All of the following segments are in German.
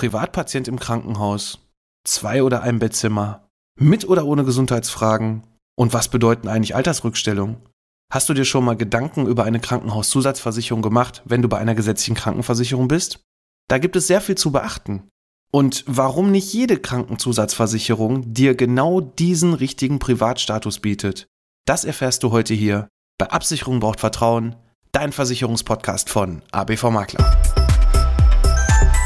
Privatpatient im Krankenhaus, zwei oder ein Bettzimmer, mit oder ohne Gesundheitsfragen und was bedeuten eigentlich Altersrückstellungen? Hast du dir schon mal Gedanken über eine Krankenhauszusatzversicherung gemacht, wenn du bei einer gesetzlichen Krankenversicherung bist? Da gibt es sehr viel zu beachten. Und warum nicht jede Krankenzusatzversicherung dir genau diesen richtigen Privatstatus bietet, das erfährst du heute hier bei Absicherung braucht Vertrauen, dein Versicherungspodcast von ABV Makler.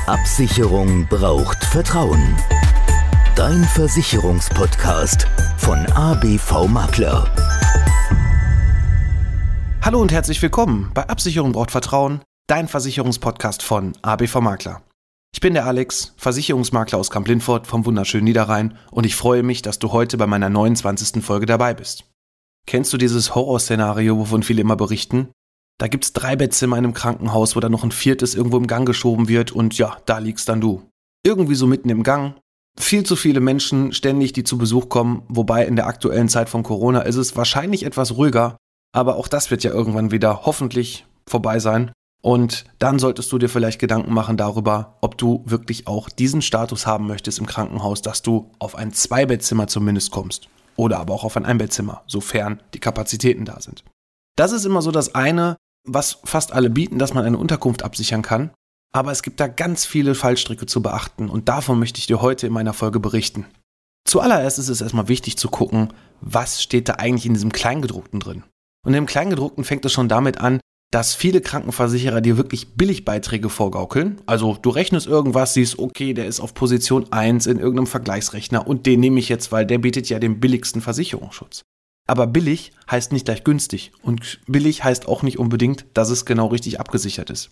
Absicherung braucht Vertrauen. Dein Versicherungspodcast von ABV Makler. Hallo und herzlich willkommen bei Absicherung braucht Vertrauen, dein Versicherungspodcast von ABV Makler. Ich bin der Alex, Versicherungsmakler aus Kamp-Lindfort vom wunderschönen Niederrhein und ich freue mich, dass du heute bei meiner 29. Folge dabei bist. Kennst du dieses Horrorszenario, wovon viele immer berichten? Da gibt's drei Bettzimmer in einem Krankenhaus, wo dann noch ein viertes irgendwo im Gang geschoben wird und ja, da liegst dann du. Irgendwie so mitten im Gang. Viel zu viele Menschen ständig, die zu Besuch kommen, wobei in der aktuellen Zeit von Corona ist es wahrscheinlich etwas ruhiger, aber auch das wird ja irgendwann wieder hoffentlich vorbei sein. Und dann solltest du dir vielleicht Gedanken machen darüber, ob du wirklich auch diesen Status haben möchtest im Krankenhaus, dass du auf ein Zweibettzimmer zumindest kommst. Oder aber auch auf ein Einbettzimmer, sofern die Kapazitäten da sind. Das ist immer so das eine, was fast alle bieten, dass man eine Unterkunft absichern kann. Aber es gibt da ganz viele Fallstricke zu beachten und davon möchte ich dir heute in meiner Folge berichten. Zuallererst ist es erstmal wichtig zu gucken, was steht da eigentlich in diesem Kleingedruckten drin. Und im Kleingedruckten fängt es schon damit an, dass viele Krankenversicherer dir wirklich Billigbeiträge vorgaukeln. Also du rechnest irgendwas, siehst, okay, der ist auf Position 1 in irgendeinem Vergleichsrechner und den nehme ich jetzt, weil der bietet ja den billigsten Versicherungsschutz. Aber billig heißt nicht gleich günstig und billig heißt auch nicht unbedingt, dass es genau richtig abgesichert ist.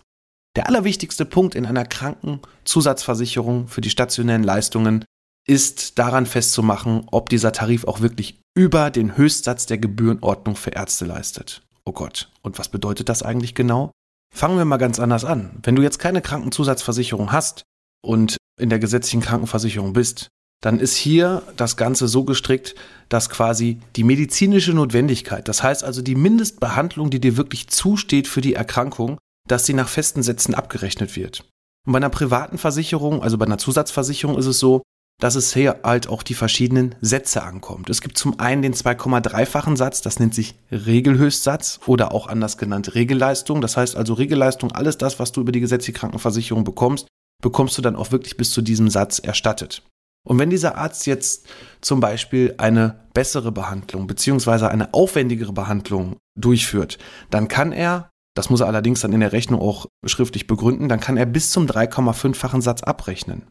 Der allerwichtigste Punkt in einer Krankenzusatzversicherung für die stationären Leistungen ist daran festzumachen, ob dieser Tarif auch wirklich über den Höchstsatz der Gebührenordnung für Ärzte leistet. Oh Gott, und was bedeutet das eigentlich genau? Fangen wir mal ganz anders an. Wenn du jetzt keine Krankenzusatzversicherung hast und in der gesetzlichen Krankenversicherung bist, dann ist hier das Ganze so gestrickt, dass quasi die medizinische Notwendigkeit, das heißt also die Mindestbehandlung, die dir wirklich zusteht für die Erkrankung, dass sie nach festen Sätzen abgerechnet wird. Und bei einer privaten Versicherung, also bei einer Zusatzversicherung ist es so, dass es hier halt auch die verschiedenen Sätze ankommt. Es gibt zum einen den 2,3-fachen Satz, das nennt sich Regelhöchstsatz oder auch anders genannt Regelleistung. Das heißt also Regelleistung, alles das, was du über die gesetzliche Krankenversicherung bekommst, bekommst du dann auch wirklich bis zu diesem Satz erstattet. Und wenn dieser Arzt jetzt zum Beispiel eine bessere Behandlung beziehungsweise eine aufwendigere Behandlung durchführt, dann kann er, das muss er allerdings dann in der Rechnung auch schriftlich begründen, dann kann er bis zum 3,5-fachen Satz abrechnen.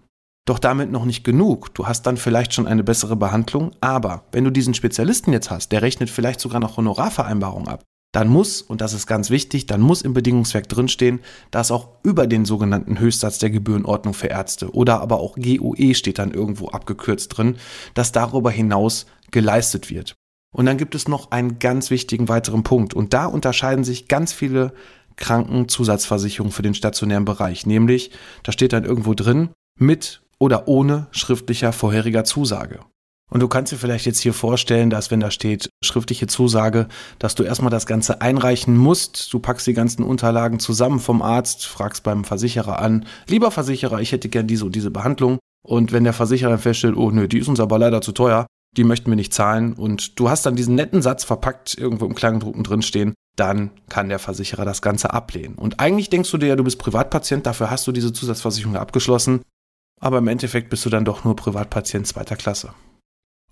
Doch damit noch nicht genug. Du hast dann vielleicht schon eine bessere Behandlung, aber wenn du diesen Spezialisten jetzt hast, der rechnet vielleicht sogar noch Honorarvereinbarung ab, dann muss, und das ist ganz wichtig, dann muss im Bedingungswerk drinstehen, dass auch über den sogenannten Höchstsatz der Gebührenordnung für Ärzte oder aber auch GOE steht dann irgendwo abgekürzt drin, dass darüber hinaus geleistet wird. Und dann gibt es noch einen ganz wichtigen weiteren Punkt und da unterscheiden sich ganz viele Krankenzusatzversicherungen für den stationären Bereich, nämlich da steht dann irgendwo drin mit oder ohne schriftlicher vorheriger Zusage. Und du kannst dir vielleicht jetzt hier vorstellen, dass wenn da steht schriftliche Zusage, dass du erstmal das Ganze einreichen musst. Du packst die ganzen Unterlagen zusammen vom Arzt, fragst beim Versicherer an, lieber Versicherer, ich hätte gern diese und diese Behandlung. Und wenn der Versicherer feststellt, oh nö, die ist uns aber leider zu teuer, die möchten wir nicht zahlen und du hast dann diesen netten Satz verpackt irgendwo im Kleingedruckten drinstehen, dann kann der Versicherer das Ganze ablehnen. Und eigentlich denkst du dir ja, du bist Privatpatient, dafür hast du diese Zusatzversicherung abgeschlossen, aber im Endeffekt bist du dann doch nur Privatpatient zweiter Klasse.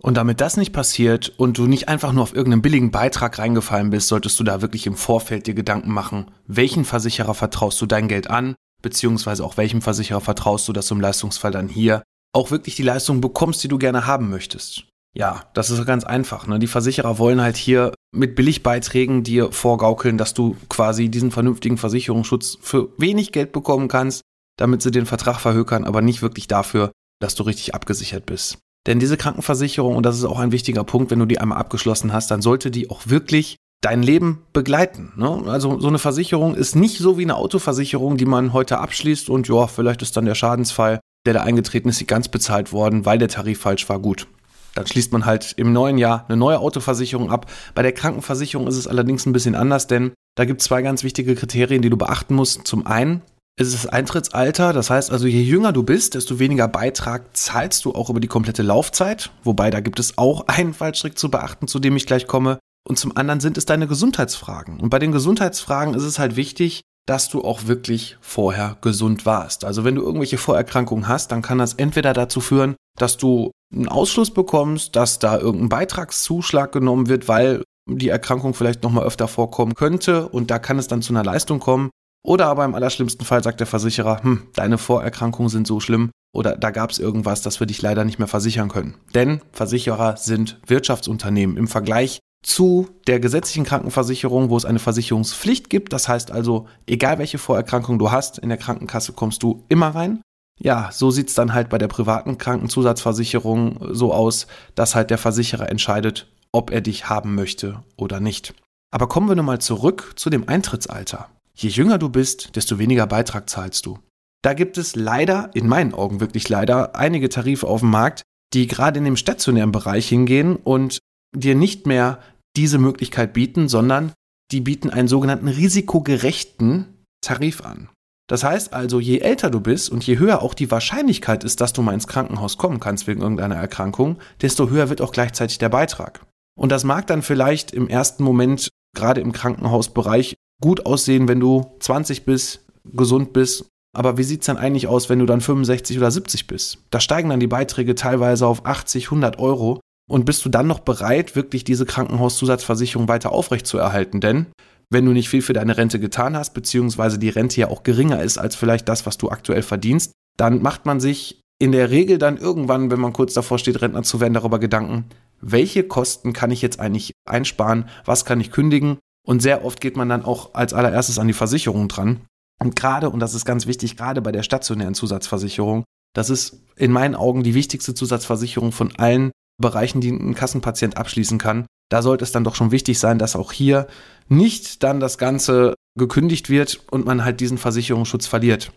Und damit das nicht passiert und du nicht einfach nur auf irgendeinen billigen Beitrag reingefallen bist, solltest du da wirklich im Vorfeld dir Gedanken machen, welchen Versicherer vertraust du dein Geld an, beziehungsweise auch welchem Versicherer vertraust du, dass du im Leistungsfall dann hier auch wirklich die Leistung bekommst, die du gerne haben möchtest. Ja, das ist ganz einfach. Ne? Die Versicherer wollen halt hier mit Billigbeiträgen dir vorgaukeln, dass du quasi diesen vernünftigen Versicherungsschutz für wenig Geld bekommen kannst, damit sie den Vertrag verhökern, aber nicht wirklich dafür, dass du richtig abgesichert bist. Denn diese Krankenversicherung, und das ist auch ein wichtiger Punkt, wenn du die einmal abgeschlossen hast, dann sollte die auch wirklich dein Leben begleiten. Ne? Also so eine Versicherung ist nicht so wie eine Autoversicherung, die man heute abschließt und ja, vielleicht ist dann der Schadensfall, der da eingetreten ist, ganz bezahlt worden, weil der Tarif falsch war, gut. Dann schließt man halt im neuen Jahr eine neue Autoversicherung ab. Bei der Krankenversicherung ist es allerdings ein bisschen anders, denn da gibt es zwei ganz wichtige Kriterien, die du beachten musst. Zum einen Es ist das Eintrittsalter, das heißt also, je jünger du bist, desto weniger Beitrag zahlst du auch über die komplette Laufzeit. Wobei da gibt es auch einen Fallstrick zu beachten, zu dem ich gleich komme. Und zum anderen sind es deine Gesundheitsfragen. Und bei den Gesundheitsfragen ist es halt wichtig, dass du auch wirklich vorher gesund warst. Also wenn du irgendwelche Vorerkrankungen hast, dann kann das entweder dazu führen, dass du einen Ausschluss bekommst, dass da irgendein Beitragszuschlag genommen wird, weil die Erkrankung vielleicht nochmal öfter vorkommen könnte und da kann es dann zu einer Leistung kommen. Oder aber im allerschlimmsten Fall sagt der Versicherer, hm, deine Vorerkrankungen sind so schlimm oder da gab es irgendwas, das wir dich leider nicht mehr versichern können. Denn Versicherer sind Wirtschaftsunternehmen. Im Vergleich zu der gesetzlichen Krankenversicherung, wo es eine Versicherungspflicht gibt. Das heißt also, egal welche Vorerkrankung du hast, in der Krankenkasse kommst du immer rein. Ja, so sieht's dann halt bei der privaten Krankenzusatzversicherung so aus, dass halt der Versicherer entscheidet, ob er dich haben möchte oder nicht. Aber kommen wir nochmal zurück zu dem Eintrittsalter. Je jünger du bist, desto weniger Beitrag zahlst du. Da gibt es leider, in meinen Augen wirklich leider, einige Tarife auf dem Markt, die gerade in dem stationären Bereich hingehen und dir nicht mehr diese Möglichkeit bieten, sondern die bieten einen sogenannten risikogerechten Tarif an. Das heißt also, je älter du bist und je höher auch die Wahrscheinlichkeit ist, dass du mal ins Krankenhaus kommen kannst wegen irgendeiner Erkrankung, desto höher wird auch gleichzeitig der Beitrag. Und das mag dann vielleicht im ersten Moment, gerade im Krankenhausbereich, gut aussehen, wenn du 20 bist, gesund bist. Aber wie sieht's dann eigentlich aus, wenn du dann 65 oder 70 bist? Da steigen dann die Beiträge teilweise auf 80, 100 Euro. Und bist du dann noch bereit, wirklich diese Krankenhauszusatzversicherung weiter aufrechtzuerhalten? Denn wenn du nicht viel für deine Rente getan hast, beziehungsweise die Rente ja auch geringer ist als vielleicht das, was du aktuell verdienst, dann macht man sich in der Regel dann irgendwann, wenn man kurz davor steht, Rentner zu werden, darüber Gedanken, welche Kosten kann ich jetzt eigentlich einsparen, was kann ich kündigen. Und sehr oft geht man dann auch als allererstes an die Versicherung dran. Und gerade, und das ist ganz wichtig, gerade bei der stationären Zusatzversicherung, das ist in meinen Augen die wichtigste Zusatzversicherung von allen Bereichen, die ein Kassenpatient abschließen kann. Da sollte es dann doch schon wichtig sein, dass auch hier nicht dann das Ganze gekündigt wird und man halt diesen Versicherungsschutz verliert.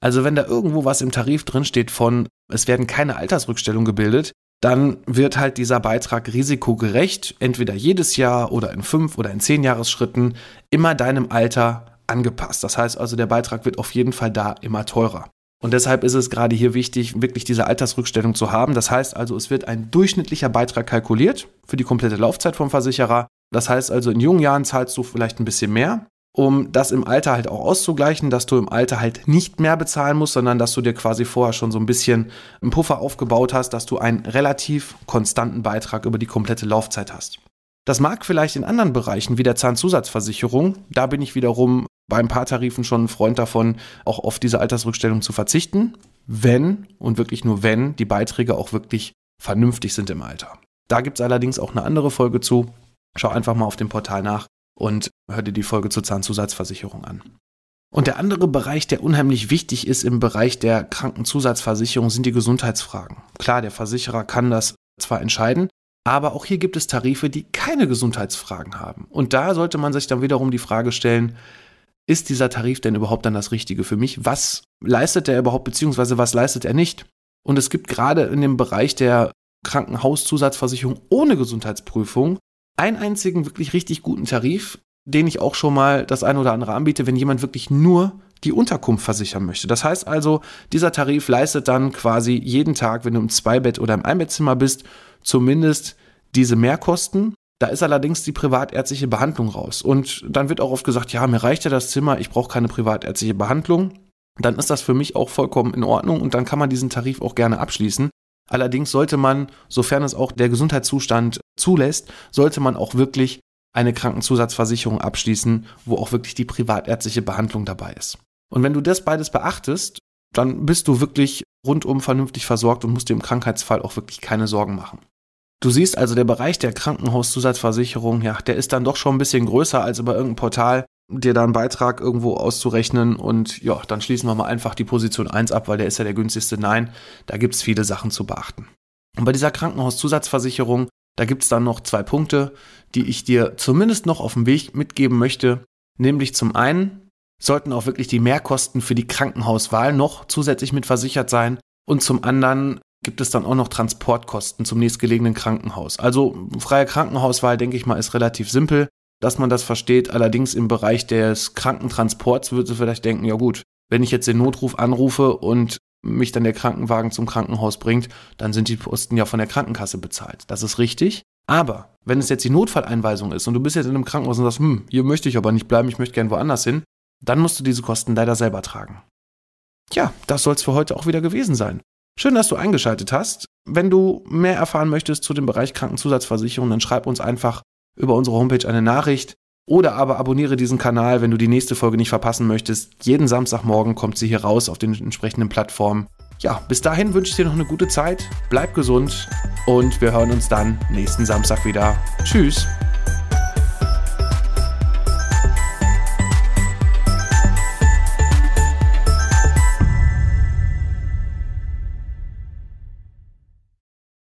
Also wenn da irgendwo was im Tarif drinsteht von, es werden keine Altersrückstellungen gebildet, dann wird halt dieser Beitrag risikogerecht, entweder jedes Jahr oder in fünf oder in zehn Jahresschritten, immer deinem Alter angepasst. Das heißt also, der Beitrag wird auf jeden Fall da immer teurer. Und deshalb ist es gerade hier wichtig, wirklich diese Altersrückstellung zu haben. Das heißt also, es wird ein durchschnittlicher Beitrag kalkuliert für die komplette Laufzeit vom Versicherer. Das heißt also, in jungen Jahren zahlst du vielleicht ein bisschen mehr, um das im Alter halt auch auszugleichen, dass du im Alter halt nicht mehr bezahlen musst, sondern dass du dir quasi vorher schon so ein bisschen einen Puffer aufgebaut hast, dass du einen relativ konstanten Beitrag über die komplette Laufzeit hast. Das mag vielleicht in anderen Bereichen wie der Zahnzusatzversicherung, da bin ich wiederum bei ein paar Tarifen schon ein Freund davon, auch auf diese Altersrückstellung zu verzichten, wenn und wirklich nur wenn die Beiträge auch wirklich vernünftig sind im Alter. Da gibt es allerdings auch eine andere Folge zu. Schau einfach mal auf dem Portal nach und hör dir die Folge zur Zahnzusatzversicherung an. Und der andere Bereich, der unheimlich wichtig ist im Bereich der Krankenzusatzversicherung, sind die Gesundheitsfragen. Klar, der Versicherer kann das zwar entscheiden, aber auch hier gibt es Tarife, die keine Gesundheitsfragen haben. Und da sollte man sich dann wiederum die Frage stellen, ist dieser Tarif denn überhaupt dann das Richtige für mich? Was leistet er überhaupt, beziehungsweise was leistet er nicht? Und es gibt gerade in dem Bereich der Krankenhauszusatzversicherung ohne Gesundheitsprüfung einen einzigen wirklich richtig guten Tarif, den ich auch schon mal das eine oder andere anbiete, wenn jemand wirklich nur die Unterkunft versichern möchte. Das heißt also, dieser Tarif leistet dann quasi jeden Tag, wenn du im Zweibett- oder im Einbettzimmer bist, zumindest diese Mehrkosten. Da ist allerdings die privatärztliche Behandlung raus. Und dann wird auch oft gesagt, ja, mir reicht ja das Zimmer, ich brauche keine privatärztliche Behandlung. Dann ist das für mich auch vollkommen in Ordnung und dann kann man diesen Tarif auch gerne abschließen. Allerdings sollte man, sofern es auch der Gesundheitszustand zulässt, sollte man auch wirklich eine Krankenzusatzversicherung abschließen, wo auch wirklich die privatärztliche Behandlung dabei ist. Und wenn du das beides beachtest, dann bist du wirklich rundum vernünftig versorgt und musst dir im Krankheitsfall auch wirklich keine Sorgen machen. Du siehst also, der Bereich der Krankenhauszusatzversicherung, ja, der ist dann doch schon ein bisschen größer als über irgendein Portal, dir da einen Beitrag irgendwo auszurechnen und ja, dann schließen wir mal einfach die Position 1 ab, weil der ist ja der günstigste. Nein, da gibt es viele Sachen zu beachten. Und bei dieser Krankenhauszusatzversicherung, da gibt es dann noch zwei Punkte, die ich dir zumindest noch auf dem Weg mitgeben möchte. Nämlich zum einen sollten auch wirklich die Mehrkosten für die Krankenhauswahl noch zusätzlich mit versichert sein und zum anderen gibt es dann auch noch Transportkosten zum nächstgelegenen Krankenhaus. Also freie Krankenhauswahl, denke ich mal, ist relativ simpel, dass man das versteht. Allerdings im Bereich des Krankentransports würde du vielleicht denken, ja gut, wenn ich jetzt den Notruf anrufe und mich dann der Krankenwagen zum Krankenhaus bringt, dann sind die Posten ja von der Krankenkasse bezahlt. Das ist richtig. Aber wenn es jetzt die Notfalleinweisung ist und du bist jetzt in einem Krankenhaus und sagst, hm, hier möchte ich aber nicht bleiben, ich möchte gern woanders hin, dann musst du diese Kosten leider selber tragen. Tja, das soll es für heute auch wieder gewesen sein. Schön, dass du eingeschaltet hast. Wenn du mehr erfahren möchtest zu dem Bereich Krankenzusatzversicherung, dann schreib uns einfach über unsere Homepage eine Nachricht oder aber abonniere diesen Kanal, wenn du die nächste Folge nicht verpassen möchtest. Jeden Samstagmorgen kommt sie hier raus auf den entsprechenden Plattformen. Ja, bis dahin wünsche ich dir noch eine gute Zeit, bleib gesund und wir hören uns dann nächsten Samstag wieder. Tschüss!